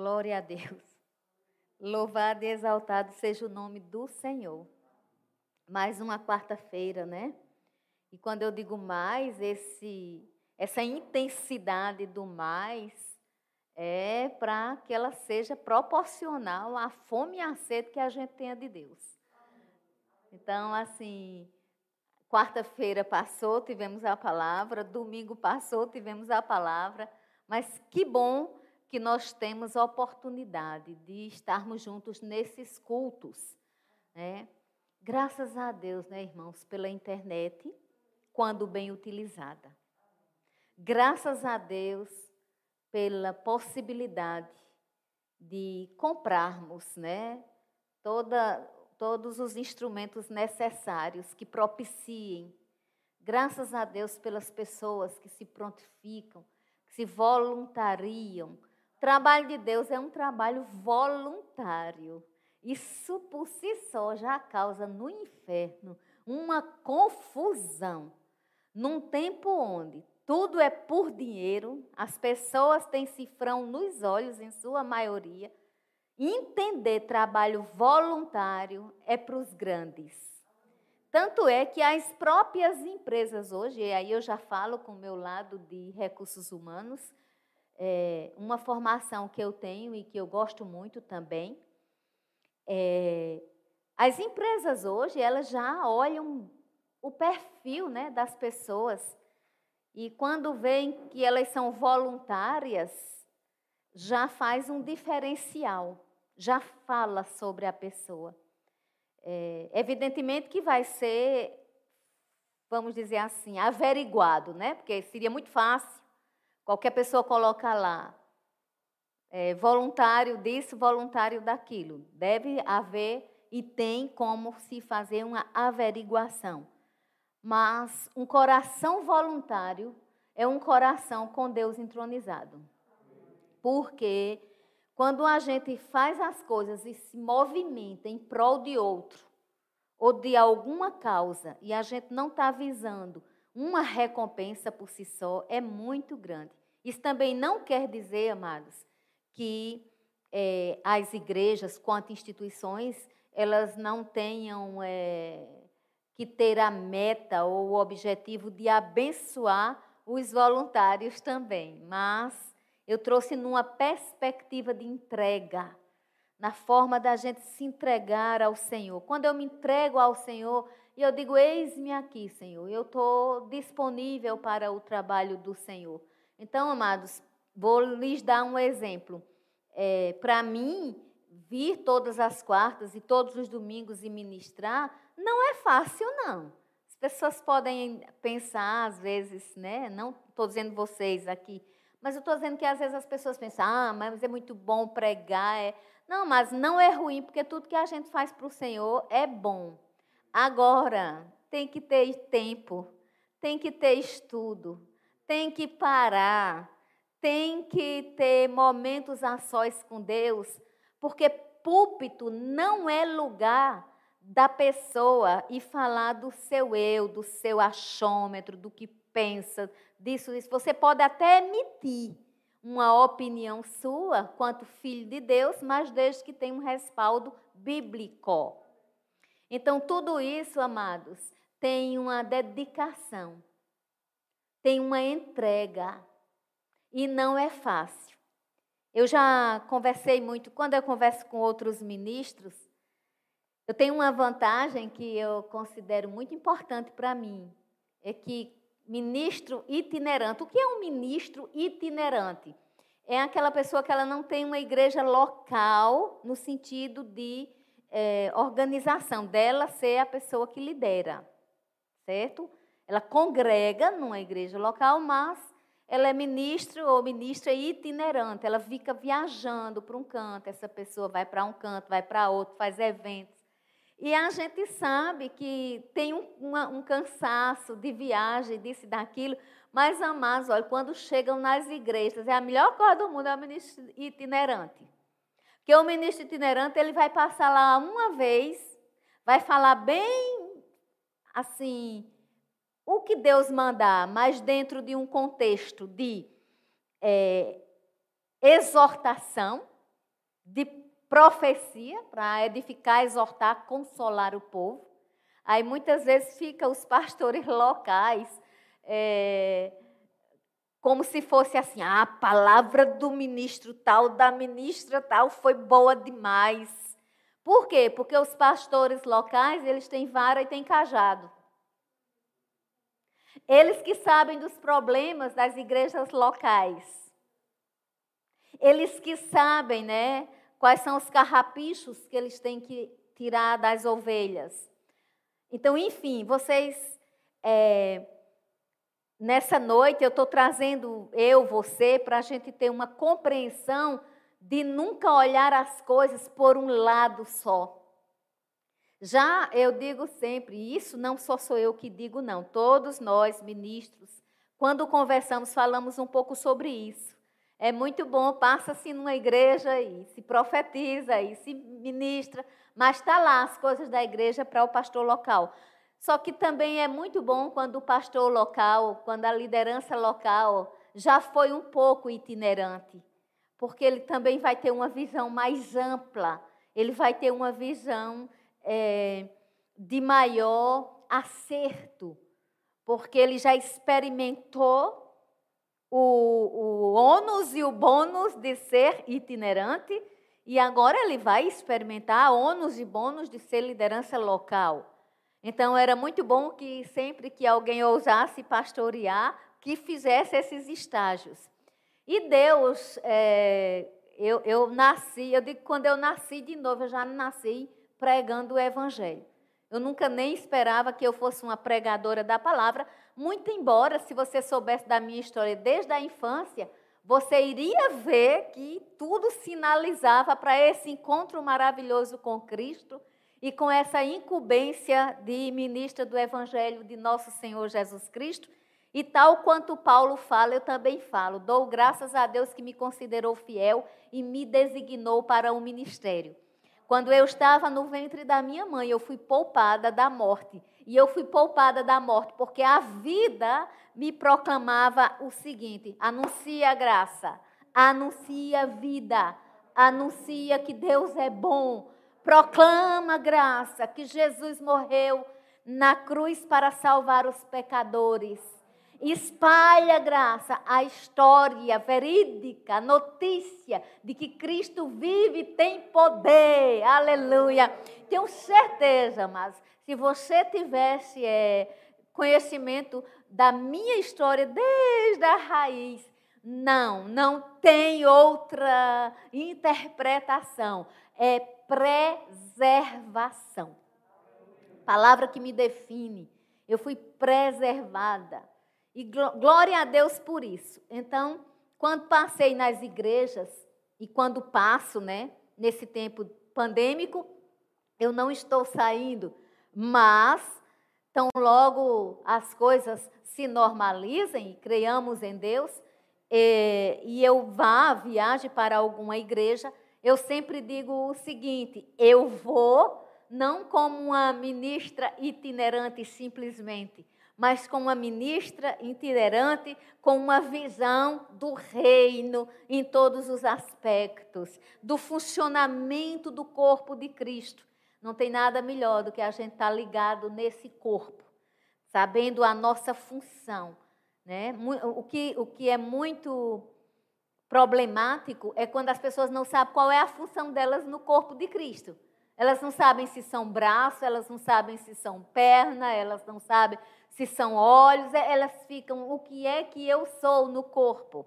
Glória a Deus. Louvado e exaltado seja o nome do Senhor. Mais uma quarta-feira, né? E quando eu digo mais, esse, essa intensidade do mais é para que ela seja proporcional à fome e à sede que a gente tenha de Deus. Então, assim, quarta-feira passou, tivemos a palavra, domingo passou, tivemos a palavra, mas que bom que nós temos a oportunidade de estarmos juntos nesses cultos. Né? Graças a Deus, né, irmãos, pela internet, quando bem utilizada. Graças a Deus pela possibilidade de comprarmos né, toda, todos os instrumentos necessários que propiciem. Graças a Deus pelas pessoas que se prontificam, que se voluntariam trabalho de Deus é um trabalho voluntário. Isso por si só já causa no inferno uma confusão. Num tempo onde tudo é por dinheiro, as pessoas têm cifrão nos olhos, em sua maioria. Entender trabalho voluntário é para os grandes. Tanto é que as próprias empresas hoje, e aí eu já falo com o meu lado de recursos humanos, é, uma formação que eu tenho e que eu gosto muito também. É, as empresas hoje, elas já olham o perfil né, das pessoas e quando veem que elas são voluntárias, já faz um diferencial, já fala sobre a pessoa. É, evidentemente que vai ser, vamos dizer assim, averiguado, né? Porque seria muito fácil Qualquer pessoa coloca lá é, voluntário disso, voluntário daquilo. Deve haver e tem como se fazer uma averiguação. Mas um coração voluntário é um coração com Deus entronizado. Porque quando a gente faz as coisas e se movimenta em prol de outro, ou de alguma causa, e a gente não está visando uma recompensa por si só, é muito grande. Isso também não quer dizer, amados, que é, as igrejas, quanto instituições, elas não tenham é, que ter a meta ou o objetivo de abençoar os voluntários também. Mas eu trouxe numa perspectiva de entrega, na forma da gente se entregar ao Senhor. Quando eu me entrego ao Senhor, e eu digo: Eis-me aqui, Senhor, eu estou disponível para o trabalho do Senhor. Então, amados, vou lhes dar um exemplo. É, Para mim, vir todas as quartas e todos os domingos e ministrar, não é fácil, não. As pessoas podem pensar, às vezes, né? Não estou dizendo vocês aqui, mas eu estou dizendo que às vezes as pessoas pensam, ah, mas é muito bom pregar. É... Não, mas não é ruim, porque tudo que a gente faz para o Senhor é bom. Agora, tem que ter tempo, tem que ter estudo, tem que parar, tem que ter momentos a sós com Deus, porque púlpito não é lugar da pessoa e falar do seu eu, do seu achômetro, do que pensa, disso, isso. Você pode até emitir uma opinião sua quanto filho de Deus, mas desde que tenha um respaldo bíblico. Então, tudo isso, amados, tem uma dedicação tem uma entrega e não é fácil. Eu já conversei muito, quando eu converso com outros ministros, eu tenho uma vantagem que eu considero muito importante para mim, é que ministro itinerante, o que é um ministro itinerante? É aquela pessoa que ela não tem uma igreja local no sentido de é, organização, dela ser a pessoa que lidera, certo? Ela congrega numa igreja local, mas ela é ministro ou ministra itinerante. Ela fica viajando para um canto, essa pessoa vai para um canto, vai para outro, faz eventos. E a gente sabe que tem um, uma, um cansaço de viagem, disso e daquilo, mas, amados, olha, quando chegam nas igrejas, é a melhor coisa do mundo é o ministro itinerante. Porque o ministro itinerante, ele vai passar lá uma vez, vai falar bem, assim, o que Deus mandar, mas dentro de um contexto de é, exortação, de profecia para edificar, exortar, consolar o povo. Aí muitas vezes fica os pastores locais é, como se fosse assim, ah, a palavra do ministro tal, da ministra tal, foi boa demais. Por quê? Porque os pastores locais, eles têm vara e têm cajado. Eles que sabem dos problemas das igrejas locais. Eles que sabem, né, quais são os carrapichos que eles têm que tirar das ovelhas. Então, enfim, vocês é, nessa noite eu estou trazendo eu, você, para a gente ter uma compreensão de nunca olhar as coisas por um lado só. Já eu digo sempre, isso não só sou eu que digo, não. Todos nós, ministros, quando conversamos, falamos um pouco sobre isso. É muito bom, passa-se numa igreja e se profetiza e se ministra, mas está lá as coisas da igreja para o pastor local. Só que também é muito bom quando o pastor local, quando a liderança local já foi um pouco itinerante, porque ele também vai ter uma visão mais ampla, ele vai ter uma visão é, de maior acerto, porque ele já experimentou o, o ônus e o bônus de ser itinerante, e agora ele vai experimentar ônus e bônus de ser liderança local. Então era muito bom que sempre que alguém ousasse pastorear, que fizesse esses estágios. E Deus, é, eu, eu nasci, eu digo quando eu nasci de novo, eu já nasci pregando o Evangelho. Eu nunca nem esperava que eu fosse uma pregadora da palavra, muito embora, se você soubesse da minha história desde a infância, você iria ver que tudo sinalizava para esse encontro maravilhoso com Cristo e com essa incumbência de ministra do Evangelho de nosso Senhor Jesus Cristo. E tal quanto Paulo fala, eu também falo. Dou graças a Deus que me considerou fiel e me designou para o ministério. Quando eu estava no ventre da minha mãe, eu fui poupada da morte. E eu fui poupada da morte porque a vida me proclamava o seguinte: anuncia a graça, anuncia a vida, anuncia que Deus é bom, proclama a graça, que Jesus morreu na cruz para salvar os pecadores. Espalha a graça, a história verídica, a notícia de que Cristo vive e tem poder. Aleluia. Tenho certeza, mas se você tivesse é, conhecimento da minha história desde a raiz, não, não tem outra interpretação. É preservação. Palavra que me define. Eu fui preservada. E glória a Deus por isso. Então, quando passei nas igrejas e quando passo, né, nesse tempo pandêmico, eu não estou saindo, mas tão logo as coisas se normalizem creiamos em Deus, e, eh, e eu vá, viaje para alguma igreja, eu sempre digo o seguinte: eu vou não como uma ministra itinerante simplesmente, mas como uma ministra itinerante com uma visão do reino em todos os aspectos, do funcionamento do corpo de Cristo. Não tem nada melhor do que a gente estar tá ligado nesse corpo, sabendo a nossa função. Né? O, que, o que é muito problemático é quando as pessoas não sabem qual é a função delas no corpo de Cristo. Elas não sabem se são braço, elas não sabem se são perna, elas não sabem se são olhos, é, elas ficam o que é que eu sou no corpo.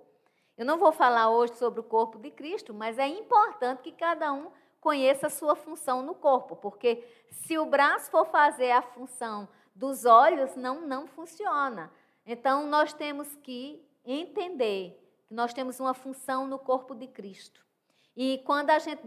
Eu não vou falar hoje sobre o corpo de Cristo, mas é importante que cada um conheça a sua função no corpo, porque se o braço for fazer a função dos olhos, não não funciona. Então nós temos que entender nós temos uma função no corpo de Cristo. E quando a gente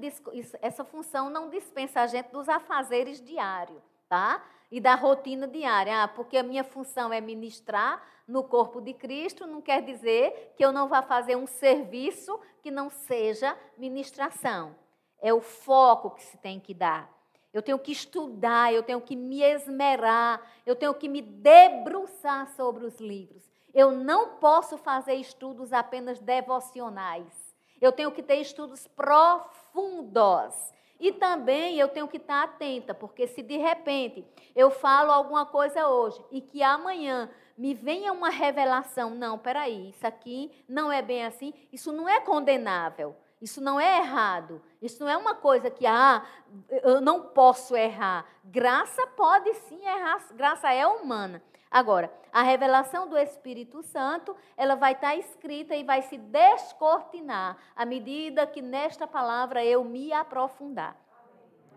essa função não dispensa a gente dos afazeres diários, tá? E da rotina diária. Ah, porque a minha função é ministrar no corpo de Cristo, não quer dizer que eu não vá fazer um serviço que não seja ministração. É o foco que se tem que dar. Eu tenho que estudar, eu tenho que me esmerar, eu tenho que me debruçar sobre os livros. Eu não posso fazer estudos apenas devocionais. Eu tenho que ter estudos profundos. E também eu tenho que estar atenta, porque se de repente eu falo alguma coisa hoje e que amanhã me venha uma revelação, não, peraí, isso aqui não é bem assim, isso não é condenável, isso não é errado, isso não é uma coisa que, ah, eu não posso errar. Graça pode sim errar, graça é humana. Agora, a revelação do Espírito Santo, ela vai estar escrita e vai se descortinar à medida que nesta palavra eu me aprofundar.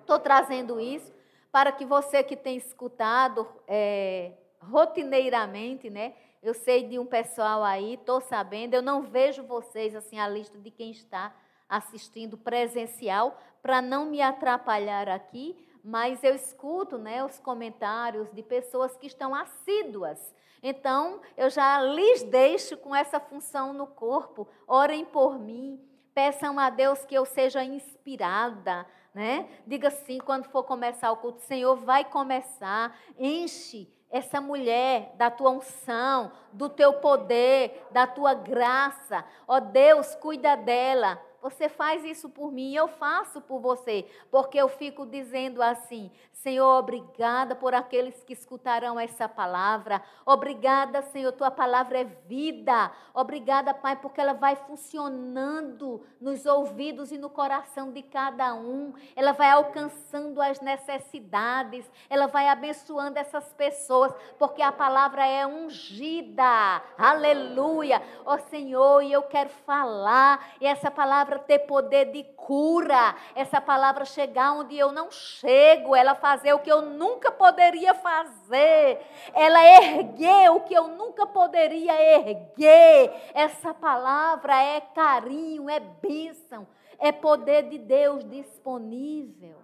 Estou trazendo isso para que você que tem escutado é, rotineiramente, né? Eu sei de um pessoal aí, estou sabendo, eu não vejo vocês, assim, a lista de quem está assistindo presencial, para não me atrapalhar aqui, mas eu escuto né, os comentários de pessoas que estão assíduas. Então, eu já lhes deixo com essa função no corpo. Orem por mim, peçam a Deus que eu seja inspirada. Né? Diga assim, quando for começar o culto, Senhor, vai começar, enche essa mulher da tua unção, do teu poder, da tua graça. Ó Deus, cuida dela. Você faz isso por mim, eu faço por você, porque eu fico dizendo assim: Senhor, obrigada por aqueles que escutarão essa palavra. Obrigada, Senhor, tua palavra é vida. Obrigada, Pai, porque ela vai funcionando nos ouvidos e no coração de cada um. Ela vai alcançando as necessidades, ela vai abençoando essas pessoas, porque a palavra é ungida. Aleluia. Ó oh, Senhor, e eu quero falar, e essa palavra palavra ter poder de cura, essa palavra chegar onde eu não chego, ela fazer o que eu nunca poderia fazer, ela erguer o que eu nunca poderia erguer. Essa palavra é carinho, é bênção, é poder de Deus disponível.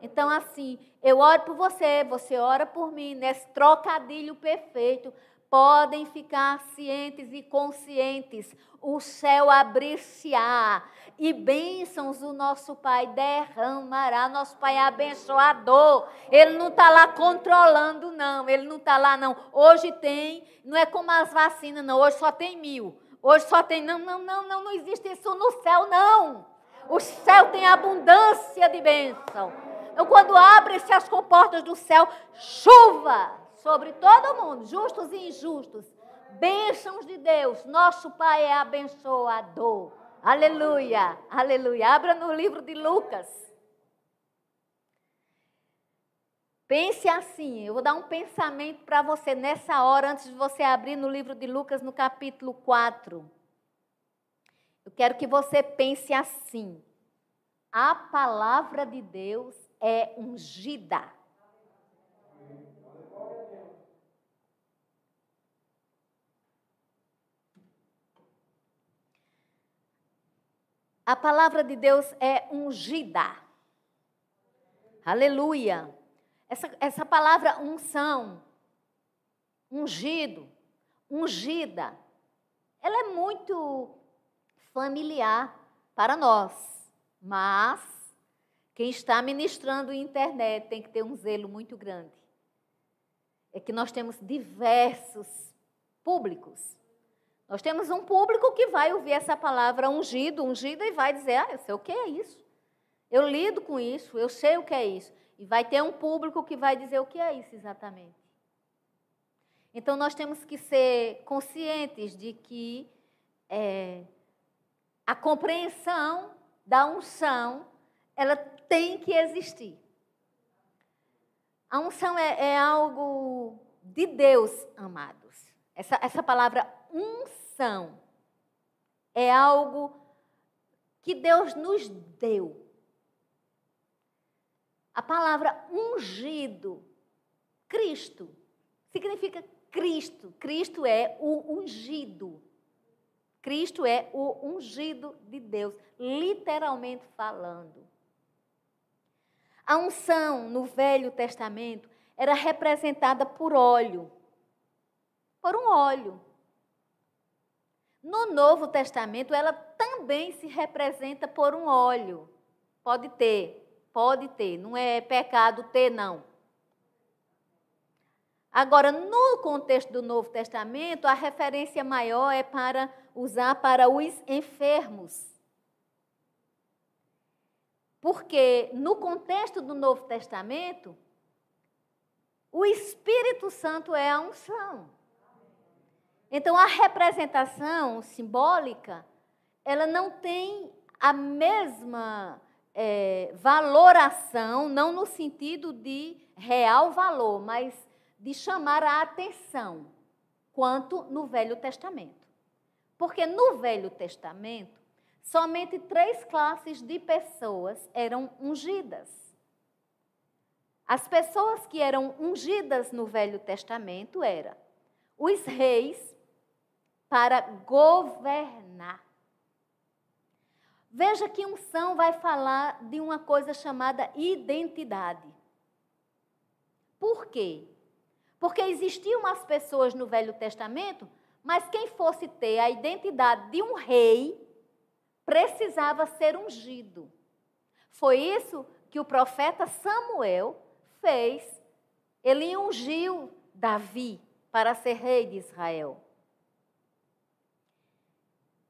Então, assim, eu oro por você, você ora por mim, nesse trocadilho perfeito podem ficar cientes e conscientes. O céu abrir-se-á e bênçãos o nosso Pai derramará. Nosso Pai é abençoador. Ele não está lá controlando, não. Ele não está lá, não. Hoje tem, não é como as vacinas, não. Hoje só tem mil. Hoje só tem. Não, não, não, não, não existe isso no céu, não. O céu tem abundância de bênção. Então, quando abrem-se as comportas do céu, chuva sobre todo mundo, justos e injustos. Bênçãos de Deus. Nosso Pai é abençoador. Aleluia, aleluia. Abra no livro de Lucas. Pense assim, eu vou dar um pensamento para você nessa hora, antes de você abrir no livro de Lucas, no capítulo 4. Eu quero que você pense assim: a palavra de Deus é ungida. A palavra de Deus é ungida. Aleluia. Essa, essa palavra unção, ungido, ungida, ela é muito familiar para nós. Mas quem está ministrando internet tem que ter um zelo muito grande. É que nós temos diversos públicos nós temos um público que vai ouvir essa palavra ungido, ungida, e vai dizer: Ah, eu sei o que é isso. Eu lido com isso, eu sei o que é isso. E vai ter um público que vai dizer o que é isso exatamente. Então nós temos que ser conscientes de que é, a compreensão da unção ela tem que existir. A unção é, é algo de Deus, amados. Essa, essa palavra unção é algo que Deus nos deu. A palavra ungido, Cristo, significa Cristo. Cristo é o ungido. Cristo é o ungido de Deus, literalmente falando. A unção no Velho Testamento era representada por óleo. Por um óleo. No Novo Testamento, ela também se representa por um óleo. Pode ter, pode ter, não é pecado ter, não. Agora, no contexto do Novo Testamento, a referência maior é para usar para os enfermos. Porque no contexto do Novo Testamento, o Espírito Santo é a unção. Então a representação simbólica, ela não tem a mesma é, valoração, não no sentido de real valor, mas de chamar a atenção, quanto no Velho Testamento. Porque no Velho Testamento, somente três classes de pessoas eram ungidas. As pessoas que eram ungidas no Velho Testamento eram os reis para governar. Veja que unção vai falar de uma coisa chamada identidade. Por quê? Porque existiam as pessoas no Velho Testamento, mas quem fosse ter a identidade de um rei precisava ser ungido. Foi isso que o profeta Samuel fez. Ele ungiu Davi para ser rei de Israel.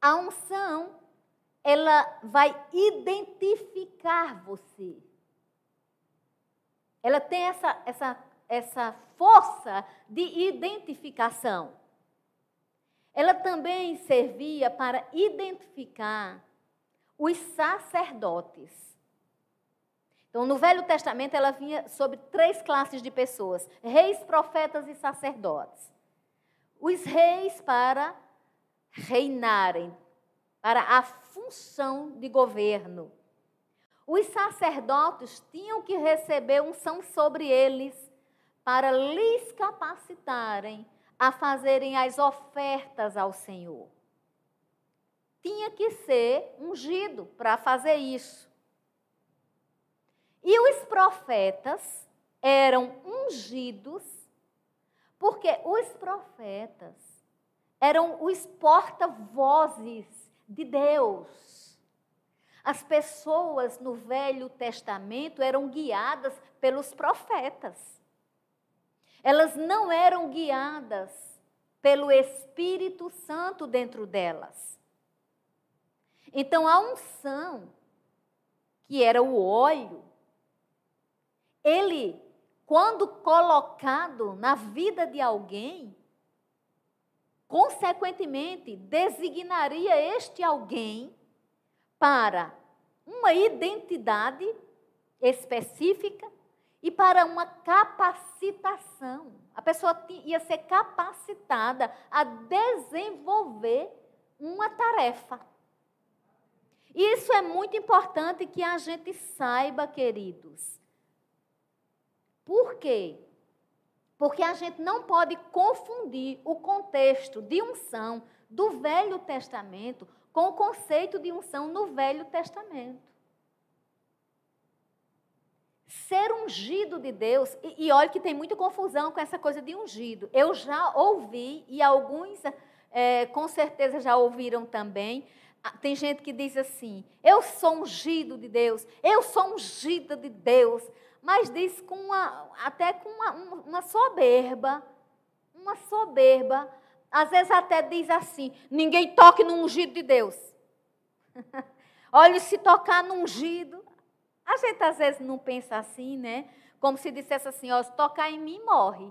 A unção, ela vai identificar você. Ela tem essa, essa, essa força de identificação. Ela também servia para identificar os sacerdotes. Então, no Velho Testamento, ela vinha sobre três classes de pessoas: reis, profetas e sacerdotes. Os reis para reinarem, para a função de governo. Os sacerdotes tinham que receber unção sobre eles para lhes capacitarem a fazerem as ofertas ao Senhor. Tinha que ser ungido para fazer isso. E os profetas eram ungidos porque os profetas eram os porta-vozes de Deus. As pessoas no Velho Testamento eram guiadas pelos profetas. Elas não eram guiadas pelo Espírito Santo dentro delas. Então a unção, que era o óleo, ele, quando colocado na vida de alguém, consequentemente designaria este alguém para uma identidade específica e para uma capacitação. A pessoa ia ser capacitada a desenvolver uma tarefa. Isso é muito importante que a gente saiba, queridos. Por quê? Porque a gente não pode confundir o contexto de unção do Velho Testamento com o conceito de unção no Velho Testamento ser ungido de Deus, e, e olha que tem muita confusão com essa coisa de ungido. Eu já ouvi, e alguns é, com certeza já ouviram também. Tem gente que diz assim: eu sou ungido de Deus, eu sou ungida de Deus, mas diz com uma, até com uma, uma soberba, uma soberba. Às vezes até diz assim: ninguém toque no ungido de Deus. Olha, se tocar no ungido, a gente às vezes não pensa assim, né? Como se dissesse assim, ó, se tocar em mim, morre.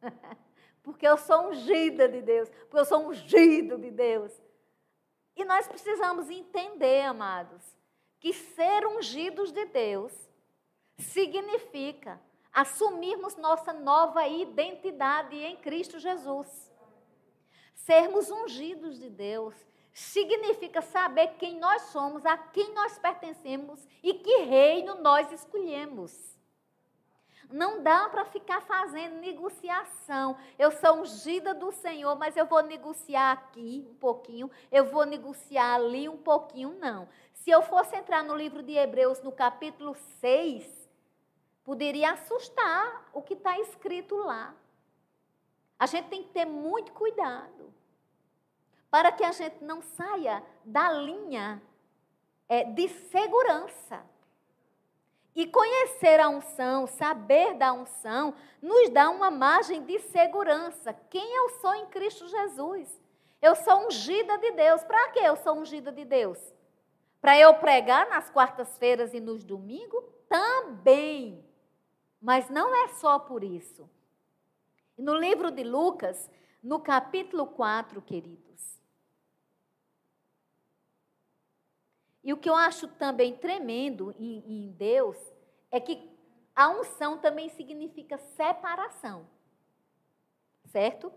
porque eu sou ungida de Deus, porque eu sou ungido de Deus. E nós precisamos entender, amados, que ser ungidos de Deus significa assumirmos nossa nova identidade em Cristo Jesus. Sermos ungidos de Deus significa saber quem nós somos, a quem nós pertencemos e que reino nós escolhemos. Não dá para ficar fazendo negociação. Eu sou ungida do Senhor, mas eu vou negociar aqui um pouquinho, eu vou negociar ali um pouquinho, não. Se eu fosse entrar no livro de Hebreus, no capítulo 6, poderia assustar o que está escrito lá. A gente tem que ter muito cuidado para que a gente não saia da linha é, de segurança. E conhecer a unção, saber da unção, nos dá uma margem de segurança. Quem eu sou em Cristo Jesus? Eu sou ungida de Deus. Para que eu sou ungida de Deus? Para eu pregar nas quartas-feiras e nos domingos? Também. Mas não é só por isso. No livro de Lucas, no capítulo 4, queridos. E o que eu acho também tremendo em, em Deus é que a unção também significa separação. Certo?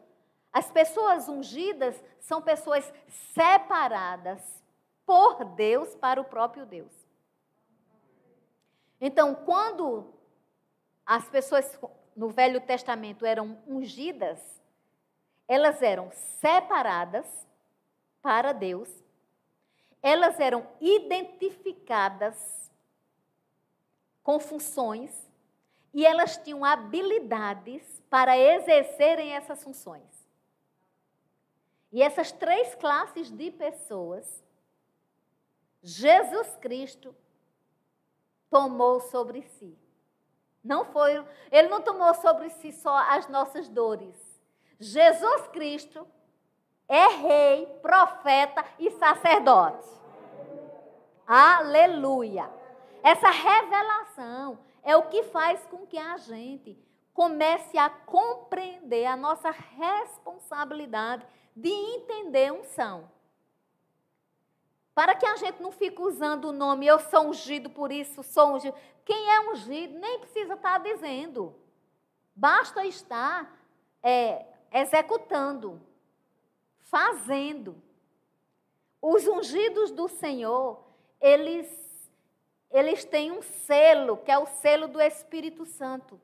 As pessoas ungidas são pessoas separadas por Deus para o próprio Deus. Então, quando as pessoas no Velho Testamento eram ungidas, elas eram separadas para Deus, elas eram identificadas com funções e elas tinham habilidades para exercerem essas funções. E essas três classes de pessoas, Jesus Cristo tomou sobre si. Não foi, ele não tomou sobre si só as nossas dores. Jesus Cristo é rei, profeta e sacerdote. Aleluia. Essa revelação é o que faz com que a gente comece a compreender a nossa responsabilidade de entender unção. Para que a gente não fique usando o nome, eu sou ungido por isso, sou ungido. Quem é ungido nem precisa estar dizendo. Basta estar é, executando, fazendo. Os ungidos do Senhor, eles, eles têm um selo, que é o selo do Espírito Santo.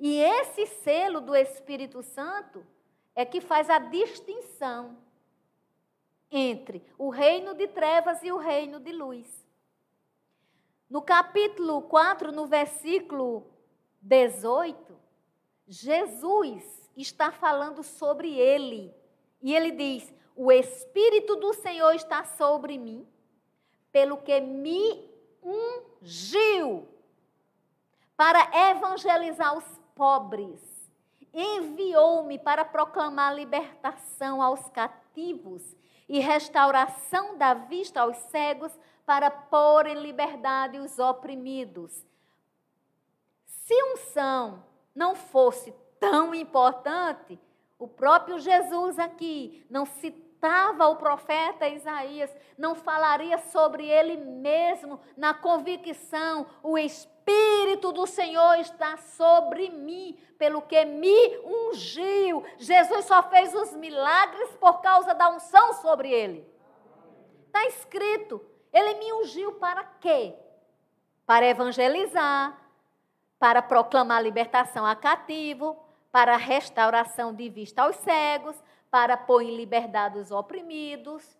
E esse selo do Espírito Santo é que faz a distinção entre o reino de trevas e o reino de luz. No capítulo 4, no versículo 18, Jesus está falando sobre ele. E ele diz: O Espírito do Senhor está sobre mim, pelo que me ungiu para evangelizar os pobres. Enviou-me para proclamar libertação aos cativos e restauração da vista aos cegos, para pôr em liberdade os oprimidos. Se unção não fosse tão importante, o próprio Jesus aqui não citava o profeta Isaías, não falaria sobre ele mesmo na convicção, o Espírito do Senhor está sobre mim, pelo que me ungiu. Jesus só fez os milagres por causa da unção sobre ele. Está escrito. Ele me ungiu para quê? Para evangelizar, para proclamar libertação a cativo, para restauração de vista aos cegos, para pôr em liberdade os oprimidos.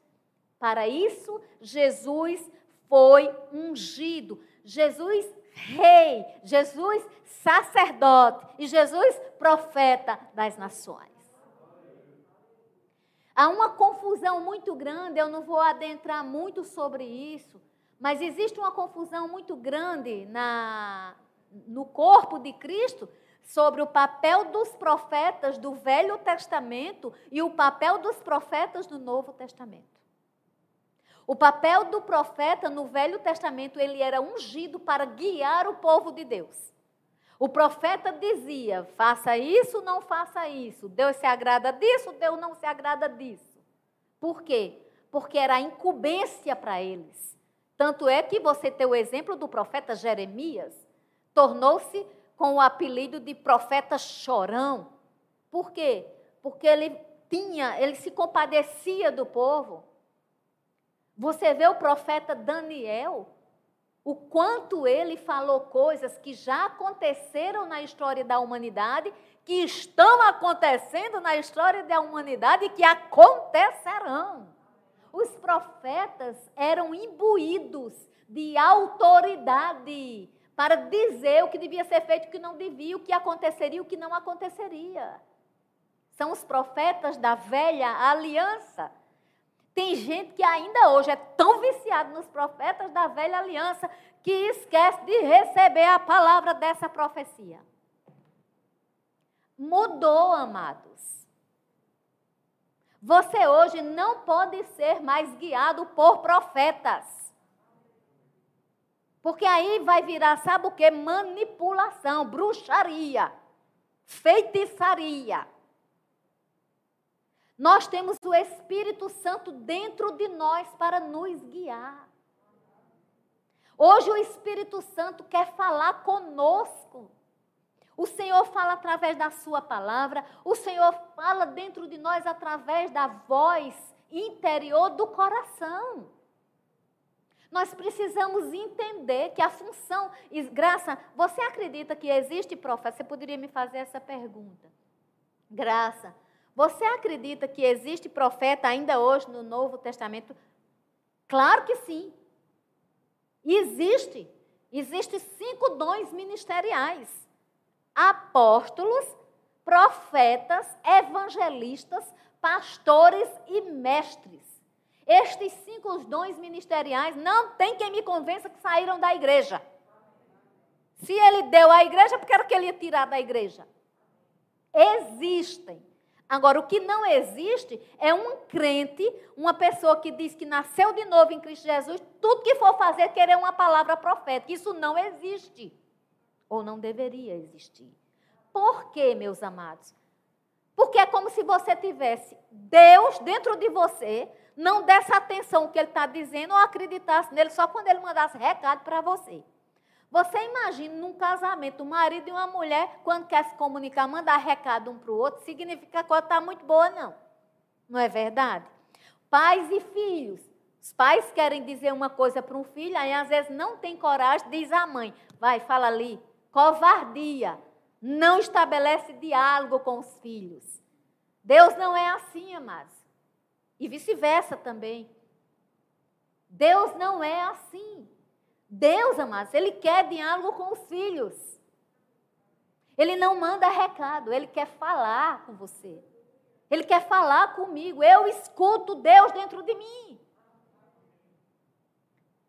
Para isso, Jesus foi ungido. Jesus rei, Jesus sacerdote e Jesus profeta das nações. Há uma confusão muito grande, eu não vou adentrar muito sobre isso, mas existe uma confusão muito grande na, no corpo de Cristo sobre o papel dos profetas do Velho Testamento e o papel dos profetas do Novo Testamento. O papel do profeta no Velho Testamento, ele era ungido para guiar o povo de Deus. O profeta dizia: faça isso, não faça isso. Deus se agrada disso, Deus não se agrada disso. Por quê? Porque era incumbência para eles. Tanto é que você tem o exemplo do profeta Jeremias, tornou-se com o apelido de profeta chorão. Por quê? Porque ele tinha, ele se compadecia do povo. Você vê o profeta Daniel, o quanto ele falou coisas que já aconteceram na história da humanidade, que estão acontecendo na história da humanidade e que acontecerão. Os profetas eram imbuídos de autoridade para dizer o que devia ser feito, o que não devia, o que aconteceria, o que não aconteceria. São os profetas da velha aliança. Tem gente que ainda hoje é tão viciado nos profetas da velha aliança que esquece de receber a palavra dessa profecia. Mudou, amados. Você hoje não pode ser mais guiado por profetas. Porque aí vai virar, sabe o que? Manipulação, bruxaria, feitiçaria. Nós temos o Espírito Santo dentro de nós para nos guiar. Hoje o Espírito Santo quer falar conosco. O Senhor fala através da Sua palavra, o Senhor fala dentro de nós através da voz interior do coração. Nós precisamos entender que a função. Graça, você acredita que existe profeta? Você poderia me fazer essa pergunta. Graça, você acredita que existe profeta ainda hoje no Novo Testamento? Claro que sim. Existe. Existem cinco dons ministeriais apóstolos, profetas, evangelistas, pastores e mestres. Estes cinco dons ministeriais não tem quem me convença que saíram da igreja. Se ele deu à igreja, porque era que ele ia tirar da igreja. Existem. Agora, o que não existe é um crente, uma pessoa que diz que nasceu de novo em Cristo Jesus, tudo que for fazer querer uma palavra profética. Isso não existe ou não deveria existir. Por quê, meus amados? Porque é como se você tivesse Deus dentro de você, não desse atenção ao que ele está dizendo ou acreditasse nele só quando ele mandasse recado para você. Você imagina num casamento, um marido e uma mulher, quando quer se comunicar, mandar recado um para o outro, significa que a coisa está muito boa, não. Não é verdade? Pais e filhos. Os pais querem dizer uma coisa para um filho, aí às vezes não tem coragem, diz a mãe. Vai, fala ali, covardia, não estabelece diálogo com os filhos. Deus não é assim, amados. E vice-versa também. Deus não é assim. Deus, amados, ele quer diálogo com os filhos. Ele não manda recado, ele quer falar com você. Ele quer falar comigo. Eu escuto Deus dentro de mim.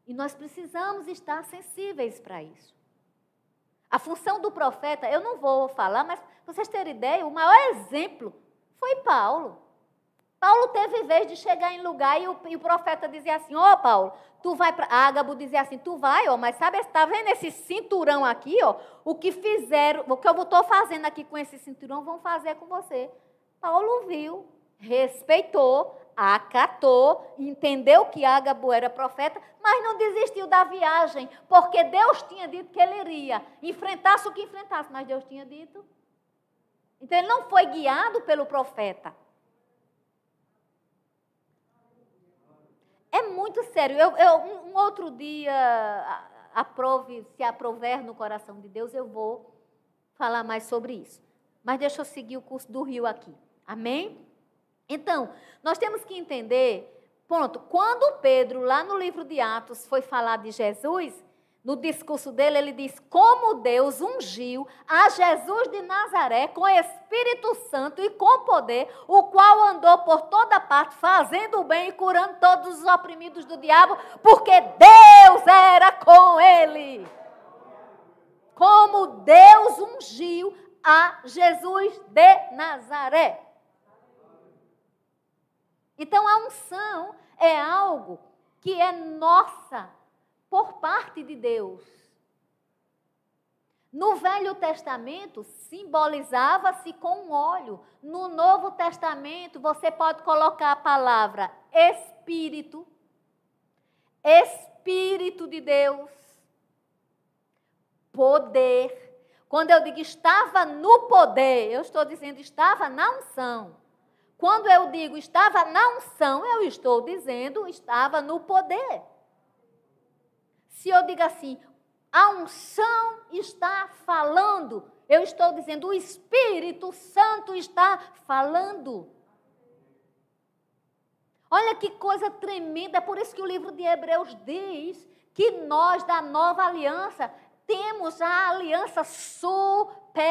E nós precisamos estar sensíveis para isso. A função do profeta, eu não vou falar, mas para vocês terem ideia, o maior exemplo foi Paulo. Paulo teve vez de chegar em lugar e o, e o profeta dizia assim: Ó, oh, Paulo, tu vai para. Ágabo dizia assim: Tu vai, ó, mas sabe, está vendo esse cinturão aqui, ó? O que fizeram, o que eu estou fazendo aqui com esse cinturão, vão fazer com você. Paulo viu, respeitou, acatou, entendeu que Ágabo era profeta, mas não desistiu da viagem, porque Deus tinha dito que ele iria, enfrentasse o que enfrentasse, mas Deus tinha dito. Então ele não foi guiado pelo profeta. É muito sério. Eu, eu um, outro dia, aprove, se aprover no coração de Deus, eu vou falar mais sobre isso. Mas deixa eu seguir o curso do Rio aqui. Amém? Então, nós temos que entender, ponto, quando Pedro, lá no livro de Atos, foi falar de Jesus, no discurso dele, ele diz: Como Deus ungiu a Jesus de Nazaré com Espírito Santo e com poder, o qual andou por toda parte, fazendo o bem e curando todos os oprimidos do diabo, porque Deus era com ele. Como Deus ungiu a Jesus de Nazaré. Então a unção é algo que é nossa por parte de Deus. No Velho Testamento simbolizava-se com um óleo. No Novo Testamento você pode colocar a palavra Espírito, Espírito de Deus, poder. Quando eu digo estava no poder, eu estou dizendo estava na unção. Quando eu digo estava na unção, eu estou dizendo estava no poder. Se eu digo assim, a unção está falando, eu estou dizendo o Espírito Santo está falando. Olha que coisa tremenda, é por isso que o livro de Hebreus diz que nós da nova aliança temos a aliança superior.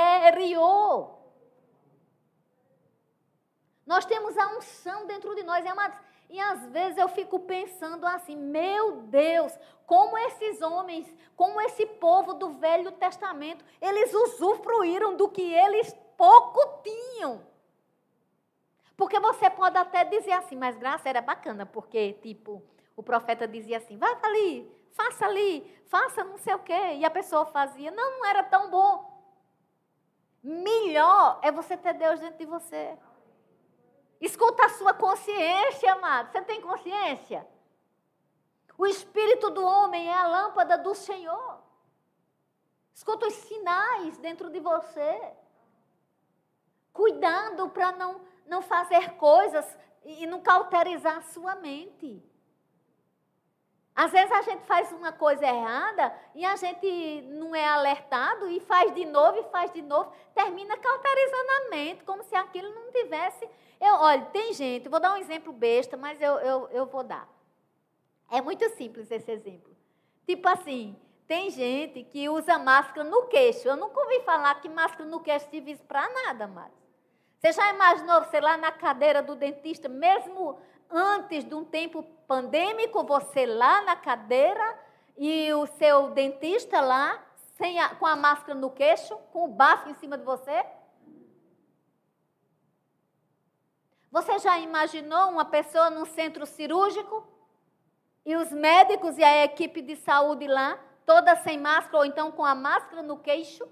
Nós temos a unção dentro de nós, amados. E às vezes eu fico pensando assim, meu Deus, como esses homens, como esse povo do Velho Testamento, eles usufruíram do que eles pouco tinham. Porque você pode até dizer assim, mas graça era bacana, porque, tipo, o profeta dizia assim: vá ali, faça ali, faça não sei o quê. E a pessoa fazia, não, não era tão bom. Melhor é você ter Deus dentro de você. Escuta a sua consciência, amado. Você tem consciência? O espírito do homem é a lâmpada do Senhor. Escuta os sinais dentro de você. Cuidando para não, não fazer coisas e não cauterizar a sua mente. Às vezes a gente faz uma coisa errada e a gente não é alertado e faz de novo e faz de novo, termina cauterizando a mente, como se aquilo não tivesse. Eu, olha, tem gente, vou dar um exemplo besta, mas eu, eu, eu vou dar. É muito simples esse exemplo. Tipo assim, tem gente que usa máscara no queixo. Eu nunca ouvi falar que máscara no queixo servia para nada mais. Você já imaginou você lá na cadeira do dentista, mesmo antes de um tempo pandêmico, você lá na cadeira e o seu dentista lá, a, com a máscara no queixo, com o bafo em cima de você? Você já imaginou uma pessoa num centro cirúrgico e os médicos e a equipe de saúde lá, toda sem máscara ou então com a máscara no queixo?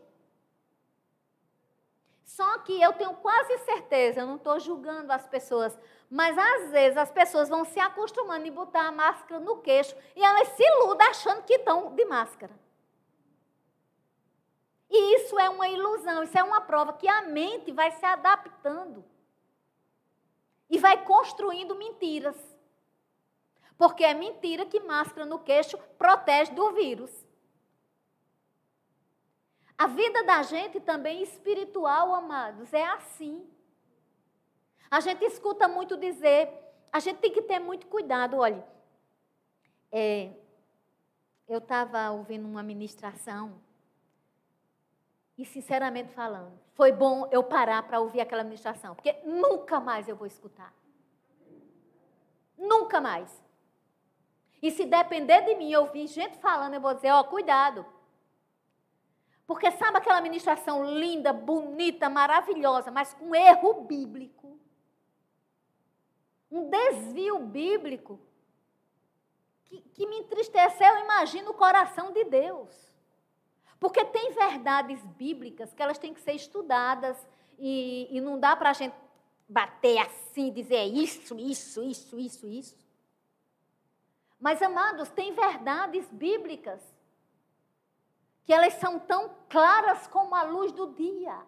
Só que eu tenho quase certeza, eu não estou julgando as pessoas, mas às vezes as pessoas vão se acostumando em botar a máscara no queixo e elas se iludem achando que estão de máscara. E isso é uma ilusão, isso é uma prova que a mente vai se adaptando e vai construindo mentiras. Porque é mentira que máscara no queixo protege do vírus. A vida da gente também espiritual, amados, é assim. A gente escuta muito dizer, a gente tem que ter muito cuidado. Olha, é, eu estava ouvindo uma ministração e, sinceramente falando, foi bom eu parar para ouvir aquela ministração, porque nunca mais eu vou escutar. Nunca mais. E se depender de mim, eu ouvir gente falando, eu vou dizer: ó, oh, cuidado. Porque sabe aquela ministração linda, bonita, maravilhosa, mas com erro bíblico? Um desvio bíblico que, que me entristeceu, imagino o coração de Deus. Porque tem verdades bíblicas que elas têm que ser estudadas e, e não dá para a gente bater assim, dizer isso, isso, isso, isso, isso. Mas, amados, tem verdades bíblicas que elas são tão claras como a luz do dia.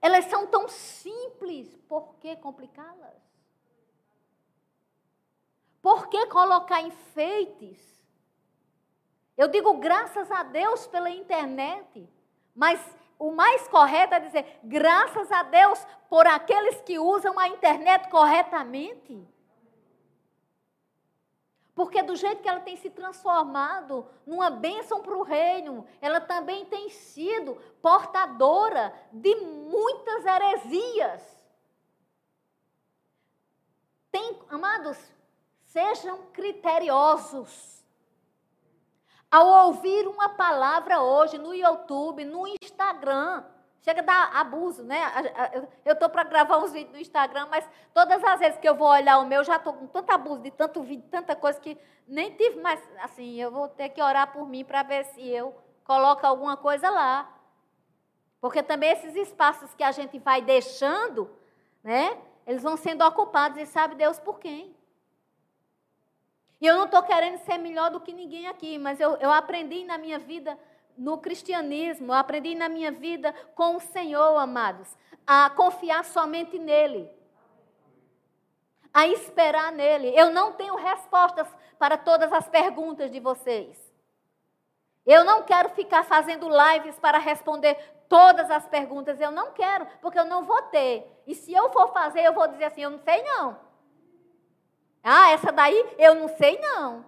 Elas são tão simples, por que complicá-las? Por que colocar enfeites? Eu digo graças a Deus pela internet, mas o mais correto é dizer graças a Deus por aqueles que usam a internet corretamente. Porque do jeito que ela tem se transformado numa bênção para o reino, ela também tem sido portadora de muitas heresias. Tem, amados, Sejam criteriosos. Ao ouvir uma palavra hoje no YouTube, no Instagram, chega a dar abuso, né? Eu estou para gravar uns vídeos no Instagram, mas todas as vezes que eu vou olhar o meu, já estou com tanto abuso de tanto vídeo, tanta coisa que nem tive mais. Assim, eu vou ter que orar por mim para ver se eu coloco alguma coisa lá. Porque também esses espaços que a gente vai deixando, né? Eles vão sendo ocupados e sabe Deus por quem. E eu não estou querendo ser melhor do que ninguém aqui, mas eu, eu aprendi na minha vida no cristianismo, eu aprendi na minha vida com o Senhor, amados, a confiar somente nele, a esperar nele. Eu não tenho respostas para todas as perguntas de vocês. Eu não quero ficar fazendo lives para responder todas as perguntas. Eu não quero, porque eu não vou ter. E se eu for fazer, eu vou dizer assim: eu não sei não. Ah, essa daí eu não sei não.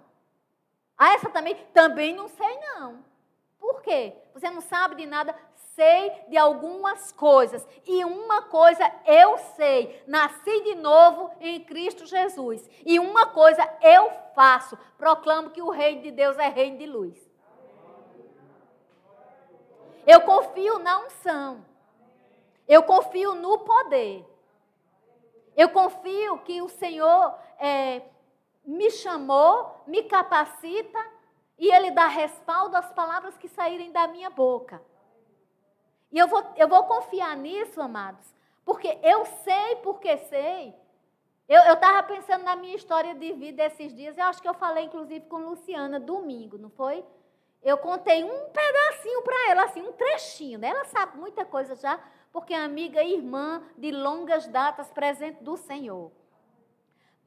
Ah, essa também? Também não sei não. Por quê? Você não sabe de nada, sei de algumas coisas. E uma coisa eu sei: nasci de novo em Cristo Jesus. E uma coisa eu faço: proclamo que o reino de Deus é reino de luz. Eu confio na unção. Eu confio no poder. Eu confio que o Senhor é, me chamou, me capacita e Ele dá respaldo às palavras que saírem da minha boca. E eu vou, eu vou confiar nisso, amados, porque eu sei porque sei. Eu estava pensando na minha história de vida esses dias, eu acho que eu falei inclusive com Luciana domingo, não foi? Eu contei um pedacinho para ela, assim, um trechinho. Né? Ela sabe muita coisa já, porque é amiga e irmã de longas datas presente do Senhor.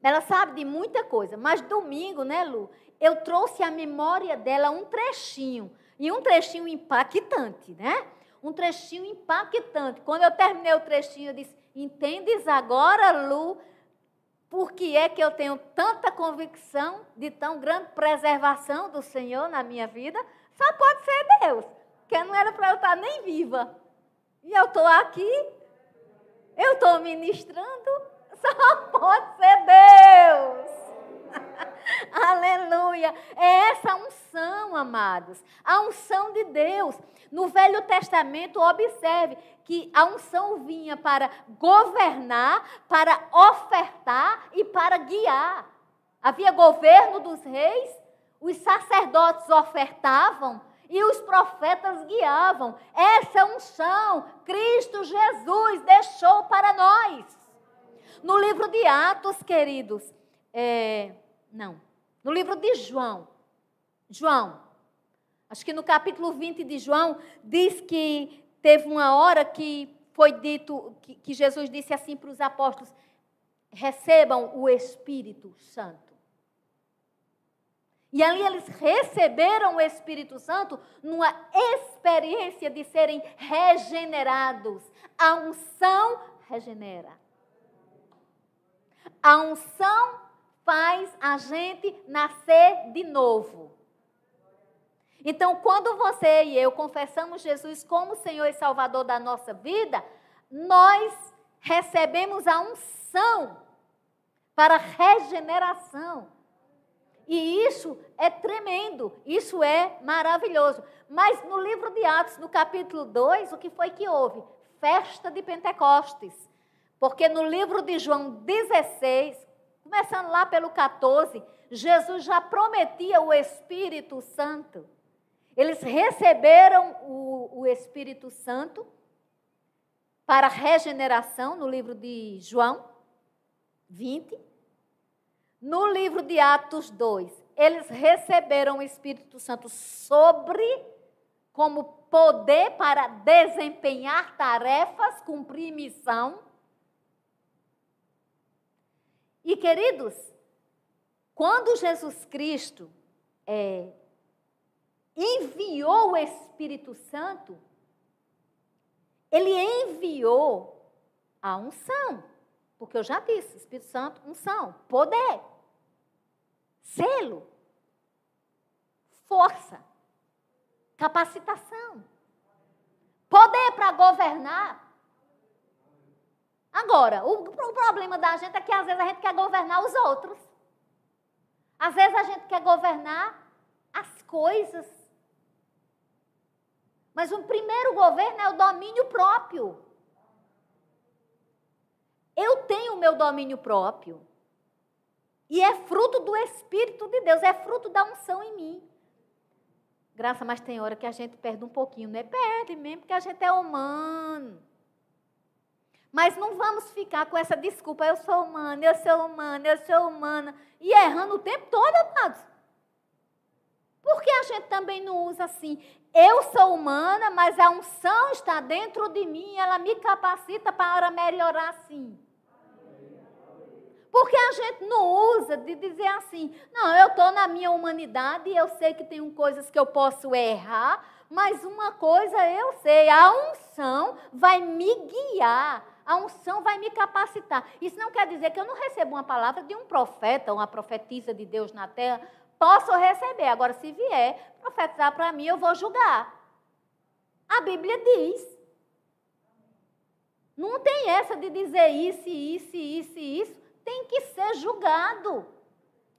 Ela sabe de muita coisa, mas domingo, né, Lu? Eu trouxe à memória dela um trechinho, e um trechinho impactante, né? Um trechinho impactante. Quando eu terminei o trechinho, eu disse: Entendes agora, Lu, por que é que eu tenho tanta convicção de tão grande preservação do Senhor na minha vida? Só pode ser Deus, porque não era para eu estar nem viva. E eu estou aqui, eu estou ministrando, só pode ser Deus. Aleluia. É essa unção, amados. A unção de Deus. No Velho Testamento, observe que a unção vinha para governar, para ofertar e para guiar. Havia governo dos reis, os sacerdotes ofertavam e os profetas guiavam. Essa unção Cristo Jesus deixou para nós. No livro de Atos, queridos, é, não, no livro de João, João, acho que no capítulo 20 de João, diz que teve uma hora que foi dito, que, que Jesus disse assim para os apóstolos: recebam o Espírito Santo. E ali eles receberam o Espírito Santo numa experiência de serem regenerados. A unção regenera. A unção faz a gente nascer de novo. Então, quando você e eu confessamos Jesus como Senhor e Salvador da nossa vida, nós recebemos a unção para regeneração. E isso é tremendo, isso é maravilhoso. Mas no livro de Atos, no capítulo 2, o que foi que houve? Festa de Pentecostes. Porque no livro de João 16, Começando lá pelo 14, Jesus já prometia o Espírito Santo. Eles receberam o, o Espírito Santo para regeneração no livro de João 20. No livro de Atos 2, eles receberam o Espírito Santo sobre como poder para desempenhar tarefas, cumprir missão. E queridos, quando Jesus Cristo é, enviou o Espírito Santo, ele enviou a unção. Porque eu já disse, Espírito Santo, unção, poder, selo, força, capacitação, poder para governar, Agora, o, o problema da gente é que às vezes a gente quer governar os outros. Às vezes a gente quer governar as coisas. Mas o primeiro governo é o domínio próprio. Eu tenho o meu domínio próprio. E é fruto do Espírito de Deus, é fruto da unção em mim. Graça, mas tem hora que a gente perde um pouquinho, não é? Perde mesmo, porque a gente é humano. Mas não vamos ficar com essa desculpa, eu sou humana, eu sou humana, eu sou humana, e errando o tempo todo, amados. Por que a gente também não usa assim? Eu sou humana, mas a unção está dentro de mim, ela me capacita para melhorar assim. Porque a gente não usa de dizer assim, não, eu estou na minha humanidade e eu sei que tem coisas que eu posso errar, mas uma coisa eu sei, a unção vai me guiar a unção vai me capacitar. Isso não quer dizer que eu não recebo uma palavra de um profeta, uma profetisa de Deus na terra. Posso receber. Agora, se vier profetizar para mim, eu vou julgar. A Bíblia diz. Não tem essa de dizer isso, isso, isso isso. Tem que ser julgado.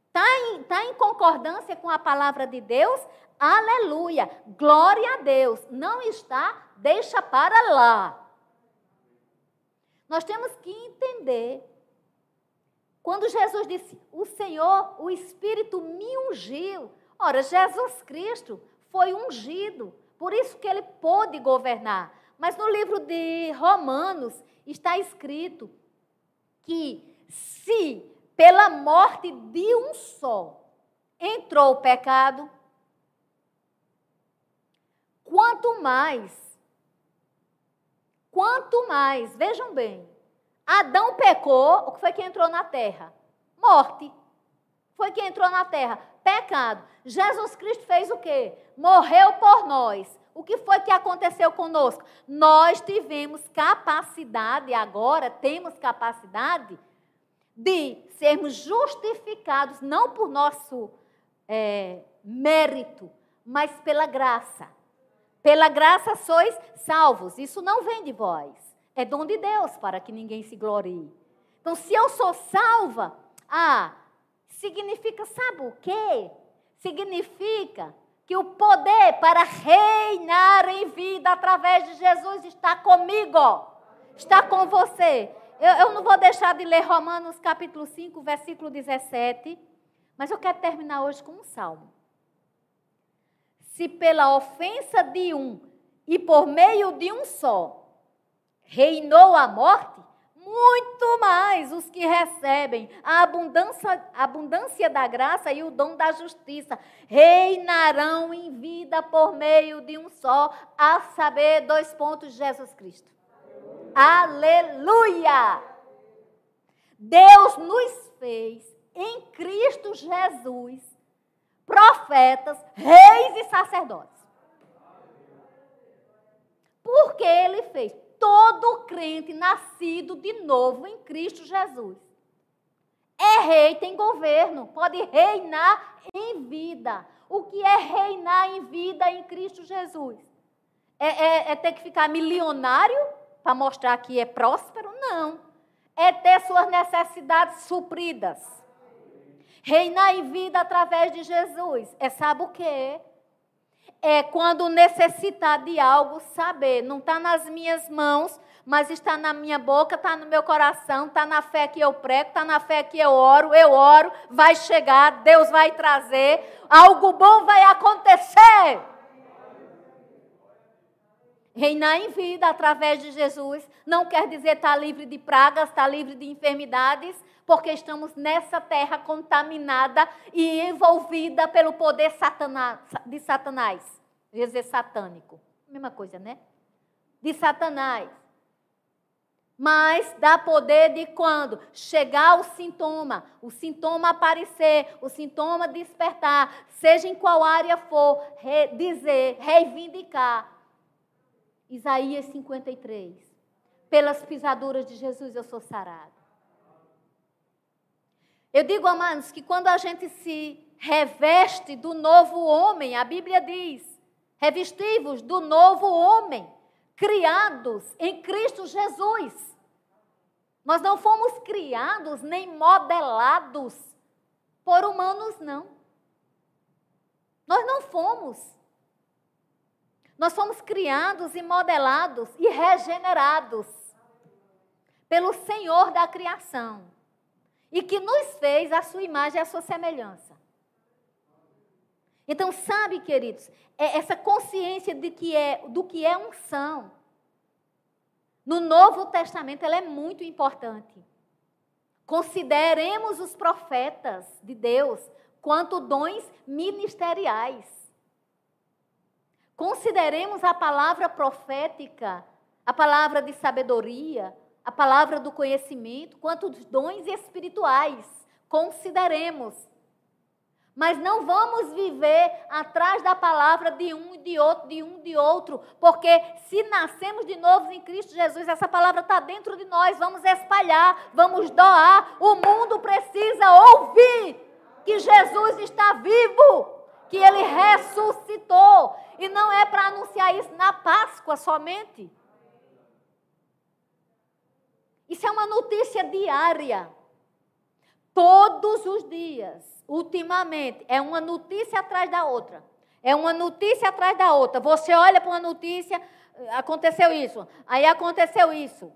Está em, tá em concordância com a palavra de Deus? Aleluia. Glória a Deus. Não está? Deixa para lá. Nós temos que entender Quando Jesus disse, o Senhor, o Espírito me ungiu. Ora, Jesus Cristo foi ungido, por isso que ele pôde governar. Mas no livro de Romanos está escrito que se pela morte de um só entrou o pecado, quanto mais, quanto mais, vejam bem, Adão pecou, o que foi que entrou na terra? Morte. Foi que entrou na terra? Pecado. Jesus Cristo fez o quê? Morreu por nós. O que foi que aconteceu conosco? Nós tivemos capacidade, agora temos capacidade de sermos justificados, não por nosso é, mérito, mas pela graça. Pela graça sois salvos. Isso não vem de vós. É dom de Deus para que ninguém se glorie. Então, se eu sou salva, ah, significa, sabe o quê? Significa que o poder para reinar em vida através de Jesus está comigo, está com você. Eu, eu não vou deixar de ler Romanos capítulo 5, versículo 17, mas eu quero terminar hoje com um salmo. Se pela ofensa de um e por meio de um só reinou a morte, muito mais os que recebem a abundância, abundância da graça e o dom da justiça reinarão em vida por meio de um só, a saber, dois pontos, Jesus Cristo. Aleluia! Deus nos fez em Cristo Jesus profetas, reis e sacerdotes. Porque ele fez todo crente nascido de novo em Cristo Jesus. É rei, tem governo, pode reinar em vida. O que é reinar em vida em Cristo Jesus? É, é, é ter que ficar milionário para mostrar que é próspero? Não. É ter suas necessidades supridas. Reinar em vida através de Jesus. É sabe o quê? é quando necessitar de algo, saber, não está nas minhas mãos, mas está na minha boca, está no meu coração, está na fé que eu prego, está na fé que eu oro, eu oro, vai chegar, Deus vai trazer, algo bom vai acontecer. Reinar em vida através de Jesus não quer dizer estar tá livre de pragas, estar tá livre de enfermidades, porque estamos nessa terra contaminada e envolvida pelo poder de Satanás. Dizer satânico. Mesma coisa, né? De Satanás. Mas dá poder de quando chegar o sintoma, o sintoma aparecer, o sintoma despertar, seja em qual área for, re, dizer, reivindicar. Isaías 53. Pelas pisaduras de Jesus eu sou sarado. Eu digo, amados, que quando a gente se reveste do novo homem, a Bíblia diz: revestivos do novo homem, criados em Cristo Jesus. Nós não fomos criados nem modelados por humanos, não. Nós não fomos. Nós fomos criados e modelados e regenerados pelo Senhor da criação e que nos fez a sua imagem e a sua semelhança. Então, sabe, queridos, é essa consciência de que é, do que é unção. No Novo Testamento, ela é muito importante. Consideremos os profetas de Deus quanto dons ministeriais. Consideremos a palavra profética, a palavra de sabedoria, a palavra do conhecimento, quanto os dons espirituais. Consideremos. Mas não vamos viver atrás da palavra de um e de outro, de um de outro, porque se nascemos de novo em Cristo Jesus, essa palavra está dentro de nós, vamos espalhar, vamos doar. O mundo precisa ouvir que Jesus está vivo, que ele ressuscitou. E não é para anunciar isso na Páscoa somente. Isso é uma notícia diária. Todos os dias, ultimamente, é uma notícia atrás da outra. É uma notícia atrás da outra. Você olha para uma notícia, aconteceu isso, aí aconteceu isso.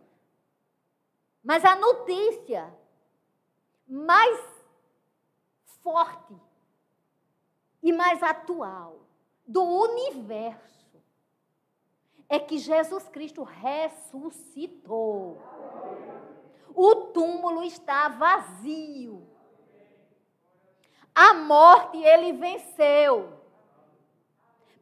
Mas a notícia mais forte e mais atual do universo é que Jesus Cristo ressuscitou. O túmulo está vazio. A morte ele venceu.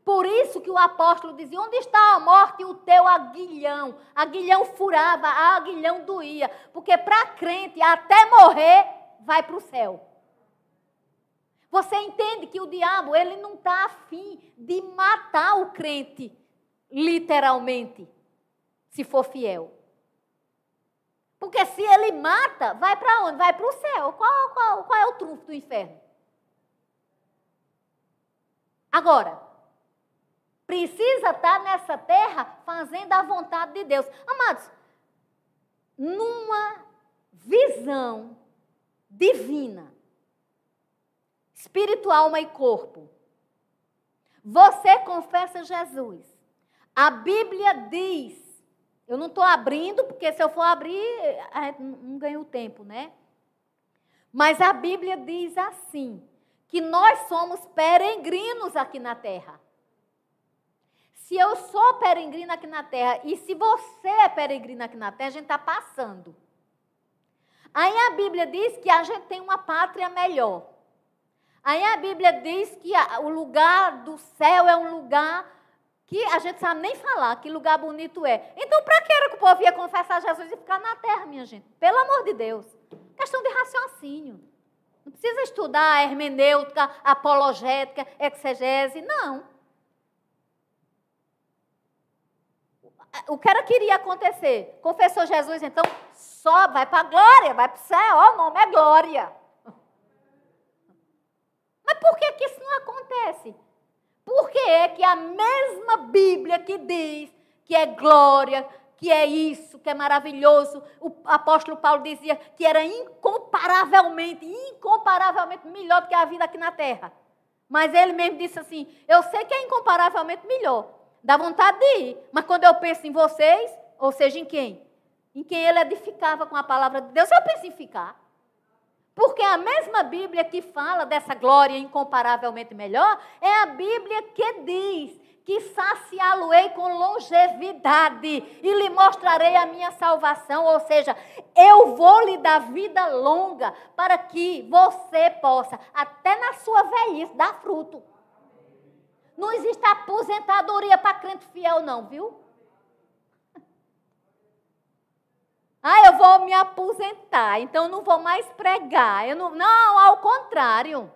Por isso que o apóstolo dizia: Onde está a morte o teu aguilhão? Aguilhão furava, aguilhão doía. Porque para crente, até morrer, vai para o céu. Você entende que o diabo ele não está afim de matar o crente, literalmente, se for fiel. Porque se ele mata, vai para onde? Vai para o céu. Qual, qual, qual é o trunfo do inferno? Agora, precisa estar nessa terra fazendo a vontade de Deus. Amados, numa visão divina, espiritual, alma e corpo, você confessa Jesus. A Bíblia diz, eu não estou abrindo, porque se eu for abrir, não ganho tempo, né? Mas a Bíblia diz assim: que nós somos peregrinos aqui na terra. Se eu sou peregrina aqui na terra e se você é peregrina aqui na terra, a gente está passando. Aí a Bíblia diz que a gente tem uma pátria melhor. Aí a Bíblia diz que o lugar do céu é um lugar que a gente sabe nem falar que lugar bonito é. Então, para que era que o povo ia confessar Jesus e ficar na terra, minha gente? Pelo amor de Deus. Questão de raciocínio. Não precisa estudar hermenêutica, apologética, exegese, não. O que era que iria acontecer? Confessou Jesus, então, só vai para a glória, vai para o céu, o nome é glória. Por que, que isso não acontece? Porque é que a mesma Bíblia que diz que é glória, que é isso, que é maravilhoso. O apóstolo Paulo dizia que era incomparavelmente, incomparavelmente melhor do que a vida aqui na terra. Mas ele mesmo disse assim: Eu sei que é incomparavelmente melhor. Dá vontade de ir. Mas quando eu penso em vocês, ou seja, em quem? Em quem ele edificava com a palavra de Deus, eu penso em ficar. Porque a mesma Bíblia que fala dessa glória incomparavelmente melhor é a Bíblia que diz que saciá-lo-ei com longevidade e lhe mostrarei a minha salvação. Ou seja, eu vou lhe dar vida longa para que você possa, até na sua velhice, dar fruto. Não existe aposentadoria para crente fiel, não, viu? Ah, eu vou me aposentar, então não vou mais pregar. Eu não, não, ao contrário.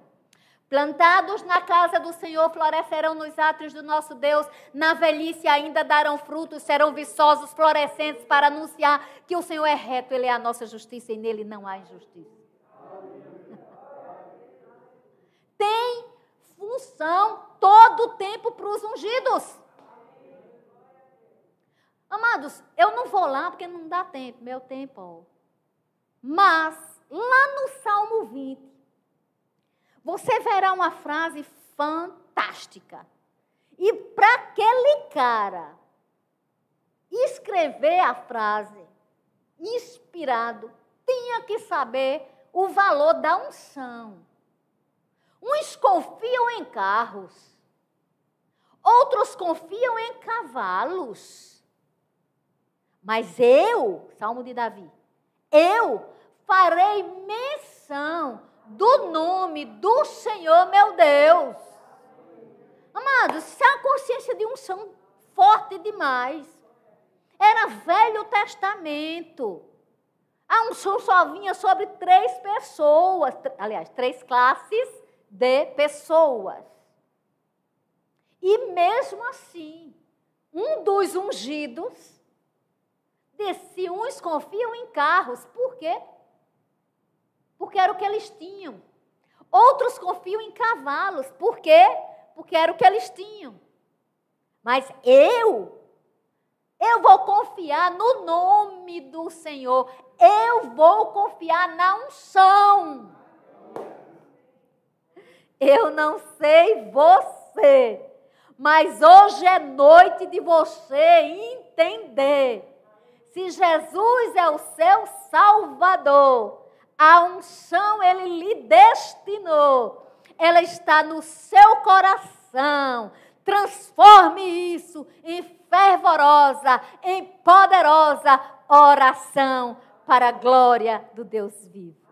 Plantados na casa do Senhor, florescerão nos átrios do nosso Deus, na velhice ainda darão frutos, serão viçosos, florescentes, para anunciar que o Senhor é reto, Ele é a nossa justiça e nele não há injustiça. Tem função todo o tempo para os ungidos. Amados, eu não vou lá porque não dá tempo, meu tempo. Ó. Mas, lá no Salmo 20, você verá uma frase fantástica. E para aquele cara escrever a frase inspirado, tinha que saber o valor da unção. Uns confiam em carros, outros confiam em cavalos. Mas eu, Salmo de Davi, eu farei menção do nome do Senhor meu Deus. Amados, isso é a consciência de unção forte demais. Era Velho Testamento. A unção só vinha sobre três pessoas, aliás, três classes de pessoas. E mesmo assim, um dos ungidos disse: uns confiam em carros. Por quê? porque era o que eles tinham. Outros confiam em cavalos, por quê? Porque era o que eles tinham. Mas eu, eu vou confiar no nome do Senhor. Eu vou confiar na unção. Eu não sei você, mas hoje é noite de você entender. Se Jesus é o seu Salvador, A unção ele lhe destinou. Ela está no seu coração. Transforme isso em fervorosa, em poderosa oração para a glória do Deus vivo.